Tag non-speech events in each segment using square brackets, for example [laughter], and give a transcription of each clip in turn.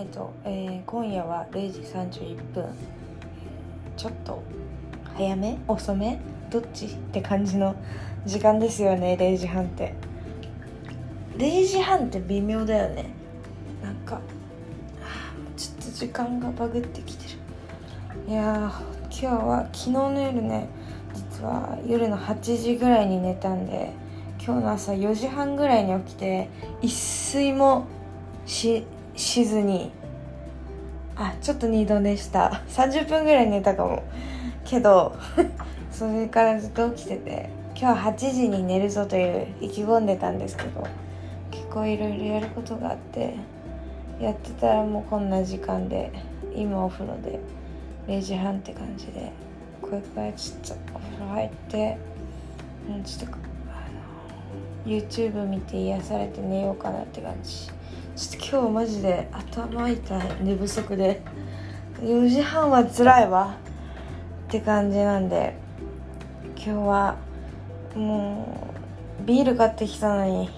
イト、えー、今夜は0時31分。ちょっと早め？遅め？どっち？って感じの時間ですよね0時半って。0時半って微妙だよね。なんかちょっと時間がバグってきてる。いや今日は昨日の夜ね実は夜の8時ぐらいに寝たんで今日の朝4時半ぐらいに起きて一睡もししずに。あちょっと二度寝した。30分ぐらい寝たかも。けど [laughs] それからずっと起きてて今日は8時に寝るぞという意気込んでたんですけど結構いろいろやることがあってやってたらもうこんな時間で今お風呂で0時半って感じでこれからちょっとお風呂入ってうちょっと YouTube 見て癒されて寝ようかなって感じ。ちょっと今日マジで頭痛い寝不足で。4時半は辛いわ。って感じなんで。今日はもうビール買ってきたのに。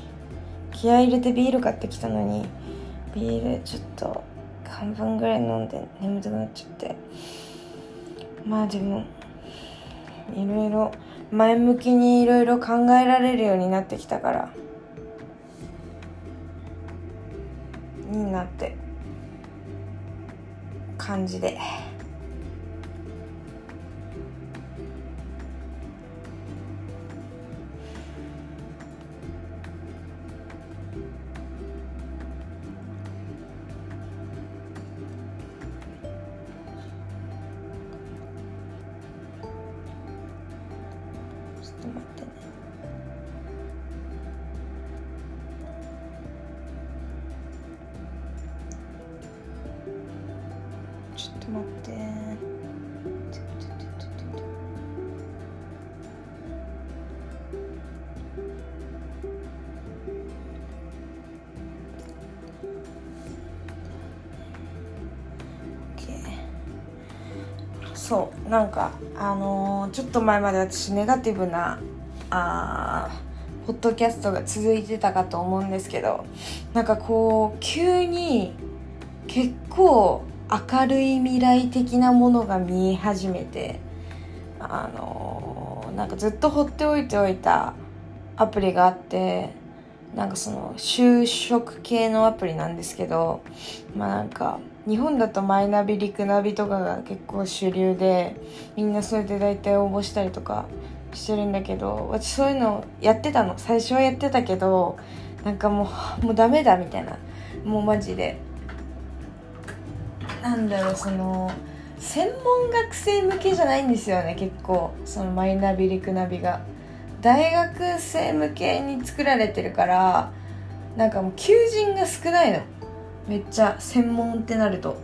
気合入れてビール買ってきたのに。ビールちょっと半分ぐらい飲んで眠たくなっちゃって。まあでもいろいろ前向きにいろいろ考えられるようになってきたから。いいなって感じで。ちょっと待ってねそうなんかあのーちょっと前まで私ネガティブなあポッドキャストが続いてたかと思うんですけどなんかこう急に結構明るい未来的なものが見え始めてあのーなんかずっと放っておいておいたアプリがあってなんかその就職系のアプリなんですけどまあなんか日本だとマイナビリクナビとかが結構主流でみんなそれで大体応募したりとかしてるんだけど私そういうのやってたの。最初はやってたけどなんかもうもうダメだみたいな。もうマジで。なんだろうその専門学生向けじゃないんですよね結構。そのマイナビリクナビが。大学生向けに作られてるからなんかもう求人が少ないの。めっちゃ専門ってなると。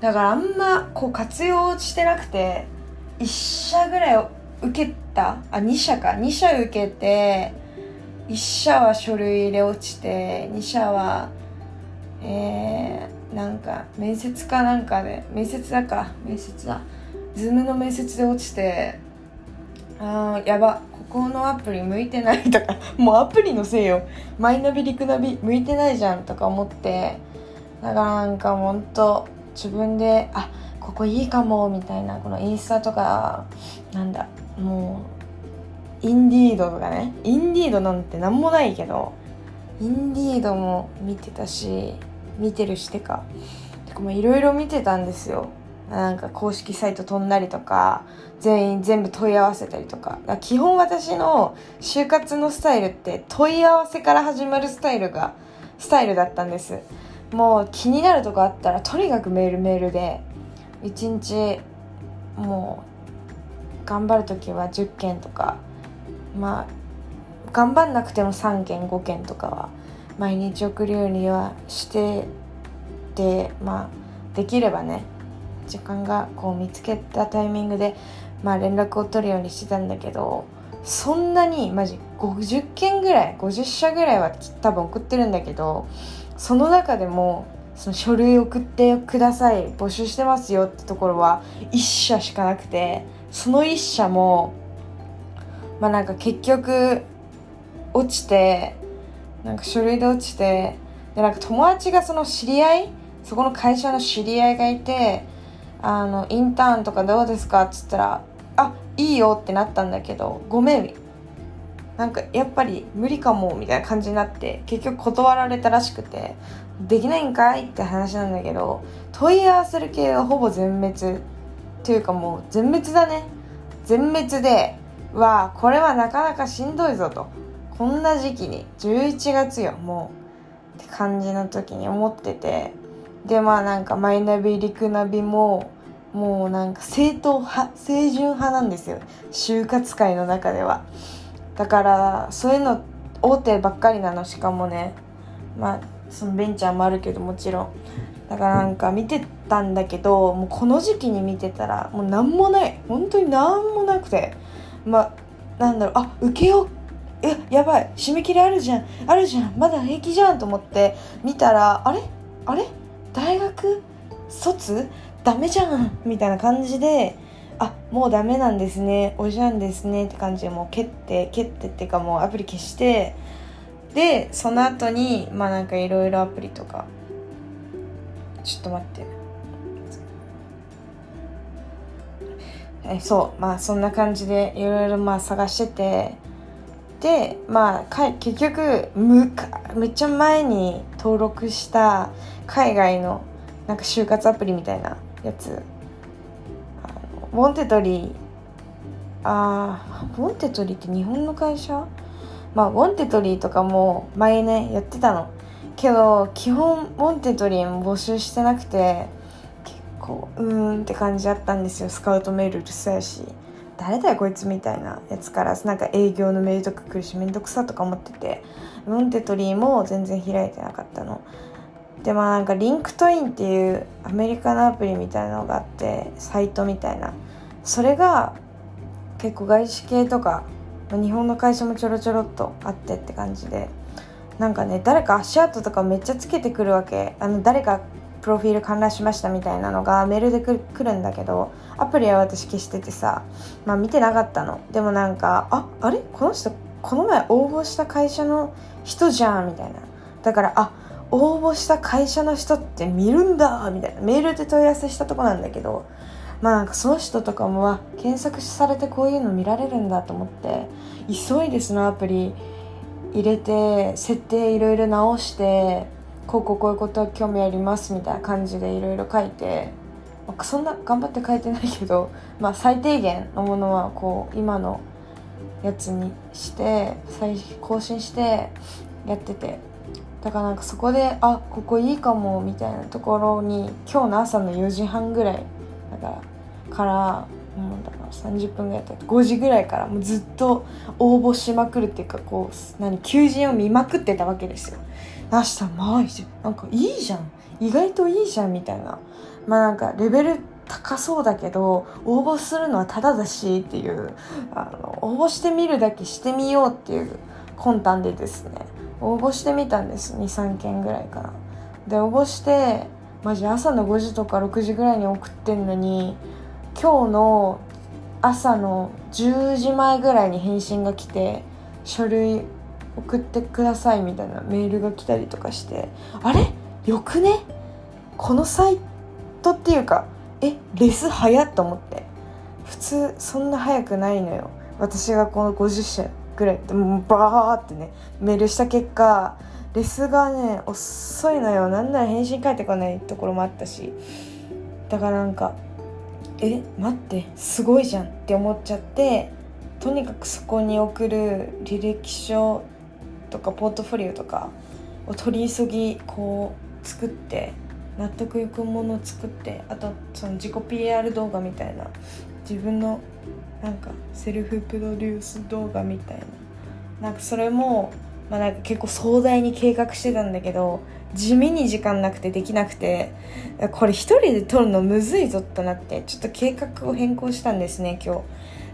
だからあんまこう活用してなくて1社ぐらい受けたあ2社か。2社受けて1社は書類で落ちて2社はえー、なんか面接かなんかで面接だか。面接だ。ズームの面接で落ちてあーやば。ここのアプリ向いてないとか。もうアプリのせいよ。マイナビリクナビ向いてないじゃんとか思ってだからなんかほんと自分であここいいかもみたいなこのインスタとかなんだもうインディードとかね。インディードなんて何もないけどインディードも見てたし見てるしてかいろいろ見てたんですよ。なんか公式サイト飛んだりとか全員全部問い合わせたりとか。か基本私の就活のスタイルって問い合わせから始まるスタイルがスタイルだったんです。もう気になるとこあったらとにかくメールメールで。1日もう頑張る時は10件とか。まあ頑張んなくても3件5件とかは。毎日送るようにはしてでまあできればね時間がこう見つけたタイミングでまあ連絡を取るようにしてたんだけどそんなにマジ50件ぐらい50社ぐらいは多分送ってるんだけどその中でもその書類送ってください募集してますよってところは1社しかなくてその1社もまあなんか結局落ちてなんか書類で落ちてでなんか友達がその知り合いそこの会社の知り合いがいてあのインターンとかどうですかっつったらあいいよってなったんだけどごめん。なんかやっぱり無理かもみたいな感じになって結局断られたらしくてできないんかいって話なんだけど問い合わせる系はほぼ全滅というかもう全滅だね。全滅でわあこれはなかなかしんどいぞと。こんな時期に11月よもう。って感じの時に思ってて。でまあなんかマイナビ陸ナビももうなんか正統派清純派なんですよ。就活界の中では。だからそういうの大手ばっかりなのしかもね。まあそのベンチャーもあるけどもちろん。だからなんか見てたんだけどもうこの時期に見てたらもう何もない。本当に何もなくて。まあなんだろう。あ受けよう。えやばい。締め切りあるじゃん。あるじゃん。まだ平気じゃんと思って見たらあれ？あれ？大学？卒？ダメじゃん。みたいな感じであもうダメなんですね。おじゃんですねって感じでもう蹴って蹴ってっていうかもうアプリ消してでその後にまあなんかいろいろアプリとか。ちょっと待って。えそうまあそんな感じでいろいろまあ探してて。でまあか結局むかめっちゃ前に登録した海外のなんか就活アプリみたいなやつ。あの Wantedly。あー Wantedly って日本の会社？まあ Wantedly とかも前ねやってたの。けど基本 Wantedly も募集してなくて結構うーんって感じだったんですよ。スカウトメールうるさいし。誰だよこいつみたいなやつからなんか営業のメールとか来るしめんどくさとか思ってて。 Wantedly も全然開いてなかったの。でまあなんか LinkedIn っていうアメリカのアプリみたいなのがあってサイトみたいな。それが結構外資系とか日本の会社もちょろちょろっとあってって感じで。なんかね誰か足跡とかめっちゃつけてくるわけ。あの誰かプロフィール観覧しましたみたいなのがメールで来るんだけどアプリは私消しててさまあ見てなかったの。でもなんかああれ？この人この前応募した会社の人じゃんみたいな。だからあ応募した会社の人って見るんだみたいな。メールで問い合わせしたとこなんだけどまあなんかその人とかもは検索されてこういうの見られるんだと思って急いでそのアプリ入れて設定いろいろ直してこうこうこういうこと興味ありますみたいな感じでいろいろ書いて、まあ、そんな頑張って書いてないけど、まあ、最低限のものはこう今のやつにして更新してやっててだからなんかそこであここいいかもみたいなところに今日の朝の4時半ぐらいだからからもうだから30分ぐらい経って5時ぐらいからもうずっと応募しまくるっていうかこう何求人を見まくってたわけですよ。明日まあなんかいいじゃん意外といいじゃんみたいなまあなんかレベル高そうだけど応募するのはただだしっていうあの応募してみるだけしてみようっていう魂胆でですね応募してみたんです。23件ぐらいかな。で応募してマジ朝の5時とか6時ぐらいに送ってんのに今日の朝の10時前ぐらいに返信が来て書類送ってくださいみたいなメールが来たりとかしてあれ？よくね？このサイトっていうかえ？レス早っと思って。普通そんな早くないのよ。私がこの50社ぐらいってもうバーってねメールした結果レスがね遅いのよ。なんなら返信返ってこないところもあったし。だからなんかえ待ってすごいじゃんって思っちゃってとにかくそこに送る履歴書とかポートフォリオとかを取り急ぎこう作って納得いくものを作ってあとその自己 PR 動画みたいな自分のなんかセルフプロデュース動画みたいな。なんかそれも、まあ、なんか結構壮大に計画してたんだけど地味に時間なくてできなくてこれ一人で撮るのむずいぞとなってちょっと計画を変更したんですね今日。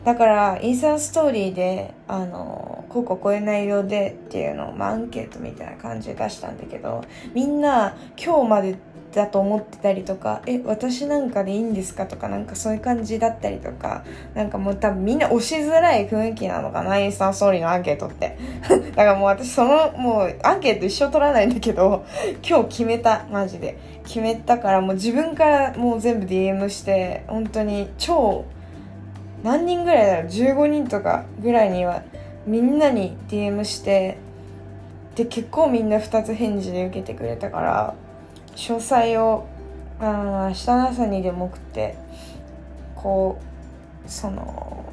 だからインスタストーリーであのこうこうこういうでっていうのを、まあ、アンケートみたいな感じで出したんだけどみんな今日までだと思ってたりとか「え私なんかでいいんですか?」とかなんかそういう感じだったりとかなんかもう多分みんな押しづらい雰囲気なのかなインスタンストーリーのアンケートって [laughs] だからもう私そのもうアンケート一生取らないんだけど [laughs] 今日決めたマジで決めたからもう自分からもう全部 DM して本当に超何人ぐらいだろう15人とかぐらいにはみんなに DM してで結構みんな2つ返事で受けてくれたから詳細をあ明日の朝にでも送ってこうその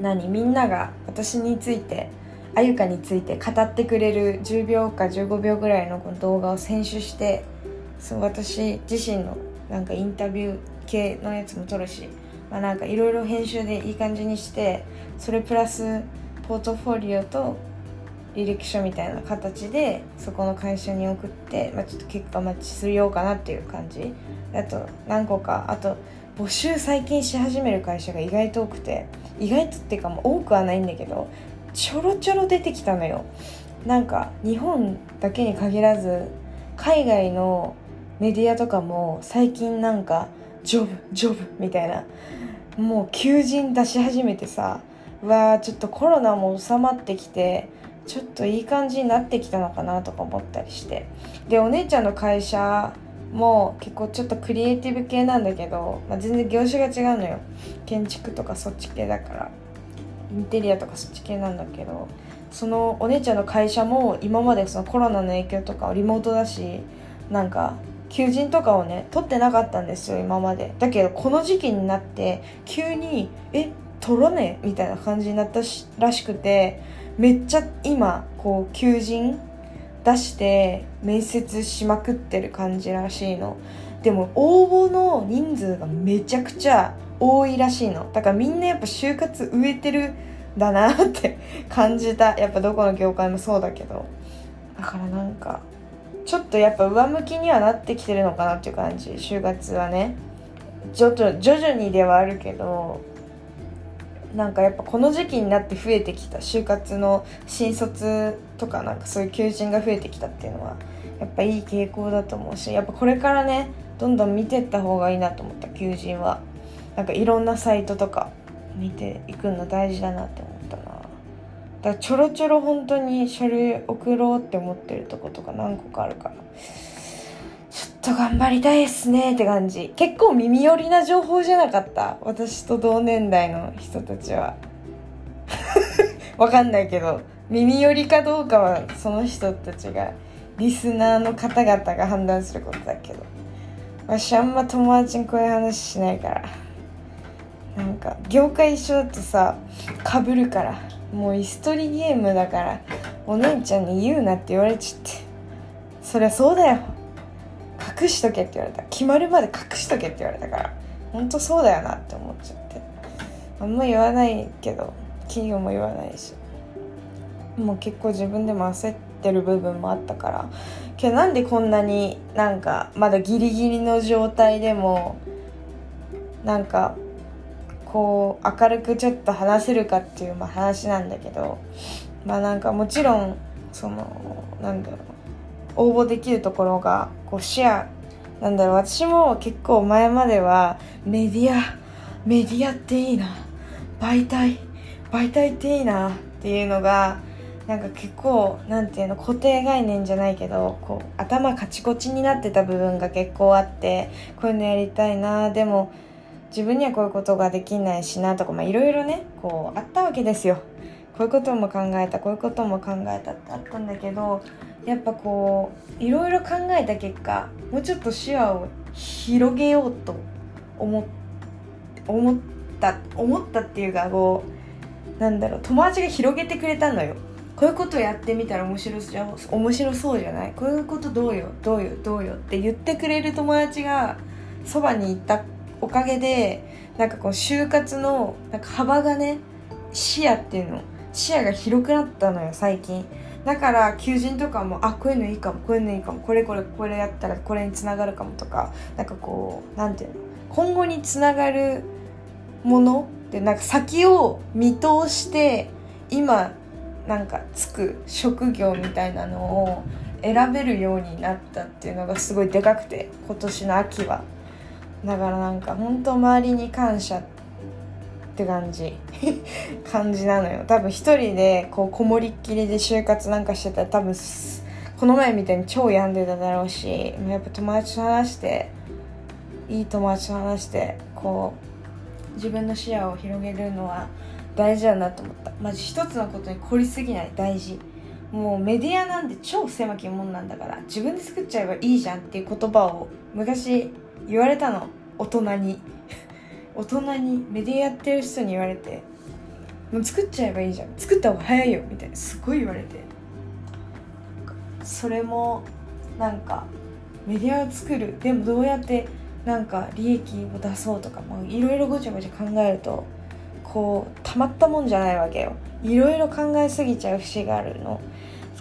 何みんなが私についてあゆかについて語ってくれる10秒か15秒ぐらいのこの動画を選手してそう私自身のなんかインタビュー系のやつも撮るし、まあ、なんかいろいろ編集でいい感じにしてそれプラスポートフォリオと履歴書みたいな形でそこの会社に送って、まあ、ちょっと結果待ちするようかなっていう感じ。あと何個か。あと募集最近し始める会社が意外と多くて意外とっていうかもう多くはないんだけどちょろちょろ出てきたのよ。なんか日本だけに限らず海外のメディアとかも最近なんかジョブジョブみたいなもう求人出し始めてさうわーちょっとコロナも収まってきてちょっといい感じになってきたのかなとか思ったりして。でお姉ちゃんの会社も結構ちょっとクリエイティブ系なんだけど、まあ、全然業種が違うのよ。建築とかそっち系だから。インテリアとかそっち系なんだけどそのお姉ちゃんの会社も今までそのコロナの影響とかリモートだしなんか求人とかをね取ってなかったんですよ今まで。だけどこの時期になって急にえ取らね？えみたいな感じになったらしくてめっちゃ今こう求人出して面接しまくってる感じらしいの。でも応募の人数がめちゃくちゃ多いらしいの。だからみんなやっぱ就活植えてるだなって [laughs] 感じた。やっぱどこの業界もそうだけど。だからなんかちょっとやっぱ上向きにはなってきてるのかなっていう感じ。就活はね。ちょっと徐々にではあるけどなんかやっぱこの時期になって増えてきた就活の新卒とかなんかそういう求人が増えてきたっていうのはやっぱいい傾向だと思うしやっぱこれからねどんどん見てった方がいいなと思った求人はなんかいろんなサイトとか見ていくの大事だなって思ったな。だからちょろちょろ本当に書類送ろうって思ってるとことか何個かあるから。ちょっと頑張りたいっすねって感じ。結構耳寄りな情報じゃなかった。私と同年代の人たちは。[laughs] わかんないけど耳寄りかどうかはその人たちがリスナーの方々が判断することだけど。私あんま友達にこういう話しないから。なんか業界一緒だとさかぶるから。もう椅子取りゲームだからお姉ちゃんに言うなって言われちゃって。そりゃそうだよ。隠しとけって言われた。決まるまで隠しとけって言われたから。本当そうだよなって思っちゃって。あんま言わないけど企業も言わないし。もう結構自分でも焦ってる部分もあったから。けどなんでこんなになんかまだギリギリの状態でもなんかこう明るくちょっと話せるかっていうまあ話なんだけど。まあなんかもちろんそのなんだろう。応募できるところがこうシェア。なんだろう私も結構前まではメディアメディアっていいな。媒体媒体っていいな。っていうのがなんか結構なんていうの固定概念じゃないけどこう頭カチコチになってた部分が結構あってこういうのやりたいな。でも自分にはこういうことができないしなとかいろいろねこうあったわけですよ。こういうことも考えたこういうことも考えたってあったんだけどやっぱこういろいろ考えた結果もうちょっと視野を広げようと思思った思ったっていうかこうなんだろう友達が広げてくれたのよ。こういうことやってみたら面白そう面白そうじゃない？こういうことどうよ？どうよ？どうよ？って言ってくれる友達がそばにいたおかげでなんかこう就活のなんか幅がね視野っていうの視野が広くなったのよ最近。だから求人とかもあこういうのいいかもこういうのいいかもこれこれこれやったらこれにつながるかもとかなんかこうなんていうの？今後につながるものでなんか先を見通して今なんかつく職業みたいなのを選べるようになったっていうのがすごいでかくて今年の秋は。だからなんか本当周りに感謝って感じ。[laughs] 感じなのよ。多分一人でこうこもりっきりで就活なんかしてたら多分この前みたいに超病んでただろうしやっぱ友達と話していい友達と話してこう自分の視野を広げるのは大事だなと思った。マジ一つのことに凝りすぎない。大事。もうメディアなんて超狭きもんなんだから自分で作っちゃえばいいじゃんっていう言葉を昔言われたの。大人に。大人にメディアやってる人に言われてもう作っちゃえばいいじゃん。作った方が早いよみたいな。すごい言われて。それもなんかメディアを作る。でもどうやってなんか利益を出そうとかいろいろごちゃごちゃ考えるとこうたまったもんじゃないわけよ。いろいろ考えすぎちゃう節があるの。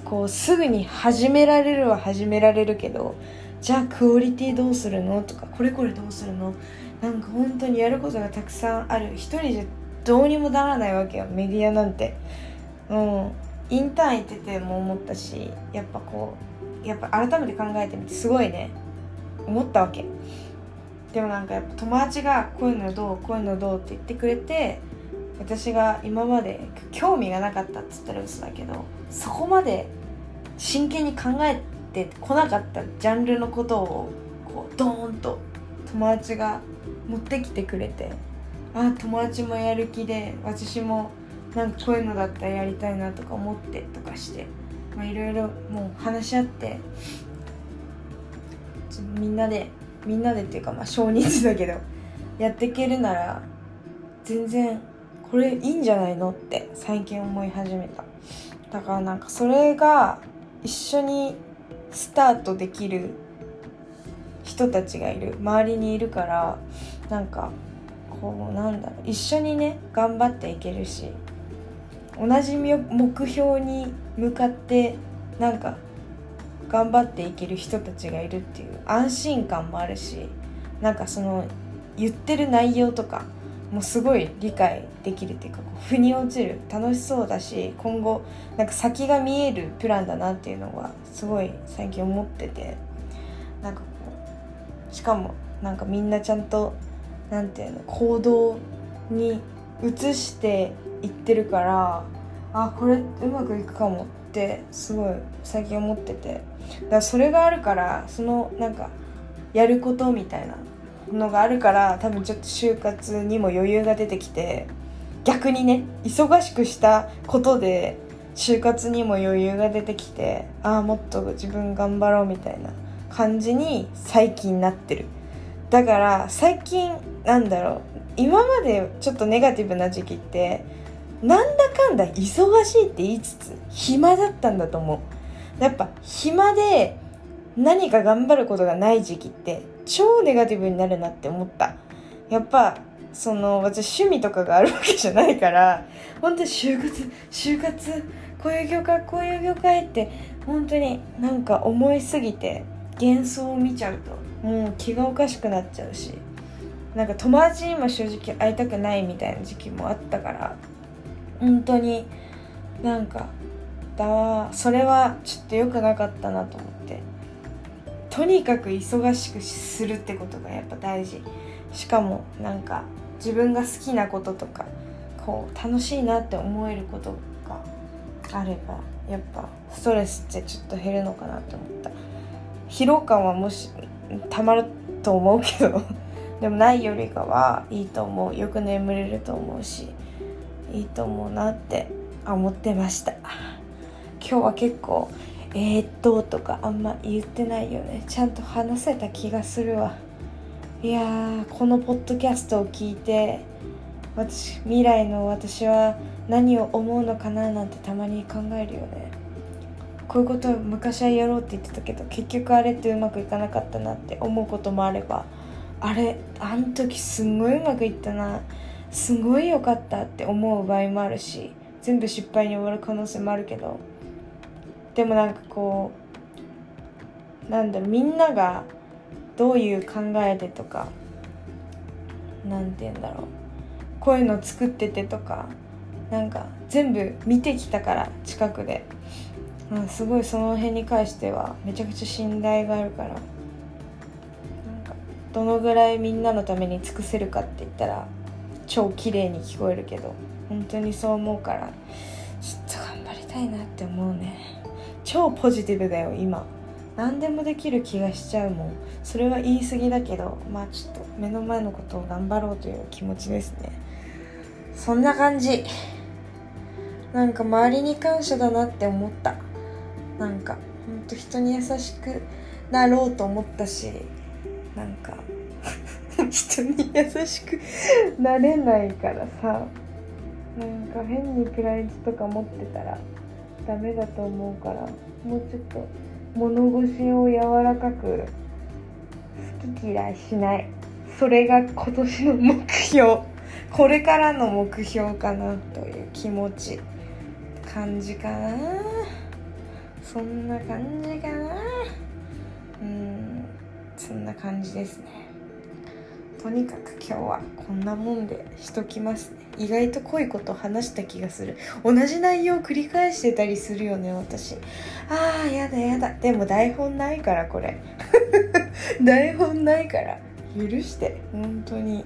こうすぐに始められるは始められるけどじゃあクオリティどうするの？とかこれこれどうするの？なんか本当にやることがたくさんある。一人じゃどうにもならないわけよメディアなんて。うんインターン行ってても思ったしやっぱこうやっぱ改めて考えてみてすごいね。思ったわけ。でもなんかやっぱ友達がこういうのどうこういうのどうって言ってくれて私が今まで興味がなかったっつったら嘘だけどそこまで真剣に考えてこなかったジャンルのことをこうドーンと友達が持ってきてくれて。あ友達もやる気で私もなんかこういうのだったらやりたいなとか思ってとかして。いろいろもう話し合って。みんなでみんなでっていうかまあ少人数だけどやっていけるなら全然これいいんじゃないのって最近思い始めた。だからなんかそれが一緒にスタートできる人たちがいる周りにいるからなんかこうなんだろう一緒にね頑張っていけるし同じ目標に向かってなんか頑張っていける人たちがいるっていう安心感もあるしなんかその言ってる内容とかもすごい理解できるっていうかこう腑に落ちる楽しそうだし今後なんか先が見えるプランだなっていうのはすごい最近思っててなんかしかもなんかみんなちゃんとなんていうの行動に移していってるからあこれうまくいくかもってすごい最近思ってて。だからそれがあるからそのなんかやることみたいなのがあるから多分ちょっと就活にも余裕が出てきて逆にね忙しくしたことで就活にも余裕が出てきてああもっと自分頑張ろうみたいな。感じに最近なってる。だから最近なんだろう。今までちょっとネガティブな時期ってなんだかんだ忙しいって言いつつ暇だったんだと思う。やっぱ暇で何か頑張ることがない時期って超ネガティブになるなって思った。やっぱその私趣味とかがあるわけじゃないから本当に就活就活こういう業界こういう業界って本当になんか思いすぎて幻想を見ちゃうともう気がおかしくなっちゃうしなんか友達にも正直会いたくないみたいな時期もあったから本当になんかだそれはちょっと良くなかったなと思ってとにかく忙しくするってことがやっぱ大事。しかもなんか自分が好きなこととかこう楽しいなって思えることがあればやっぱストレスってちょっと減るのかなって思った。疲労感はもしたまると思うけど [laughs] でもないよりかはいいと思う。よく眠れると思うしいいと思うなって思ってました。今日は結構「えー、っと」とかあんま言ってないよね。ちゃんと話せた気がするわ。いやーこのポッドキャストを聞いて私未来の私は何を思うのかななんてたまに考えるよね。こういうことを昔はやろうって言ってたけど結局あれってうまくいかなかったなって思うこともあればあれあん時すんごいうまくいったなすごい良かったって思う場合もあるし全部失敗に終わる可能性もあるけどでもなんかこうなんだろうみんながどういう考えでとか何て言うんだろうこういうの作っててとかなんか全部見てきたから近くで。うん、すごいその辺に関してはめちゃくちゃ信頼があるからなんかどのぐらいみんなのために尽くせるかって言ったら超綺麗に聞こえるけど本当にそう思うからちょっと頑張りたいなって思うね。超ポジティブだよ今。何でもできる気がしちゃうもん。それは言い過ぎだけどまあちょっと目の前のことを頑張ろうという気持ちですね。そんな感じ。なんか周りに感謝だなって思った。なんかほん。と人に優しくなろうと思ったしなんか [laughs] 人に優しくなれないからさなんか変にプライドとか持ってたらダメだと思うからもうちょっと物腰を柔らかく好き嫌いしない。それが今年の目標。これからの目標かなという気持ち。感じかなそんな感じかな。うんそんな感じですね。とにかく今日はこんなもんでしときますね。意外と濃いこと話した気がする。同じ内容を繰り返してたりするよね私。あーやだやだ。でも台本ないからこれ。[laughs] 台本ないから。許して本当に。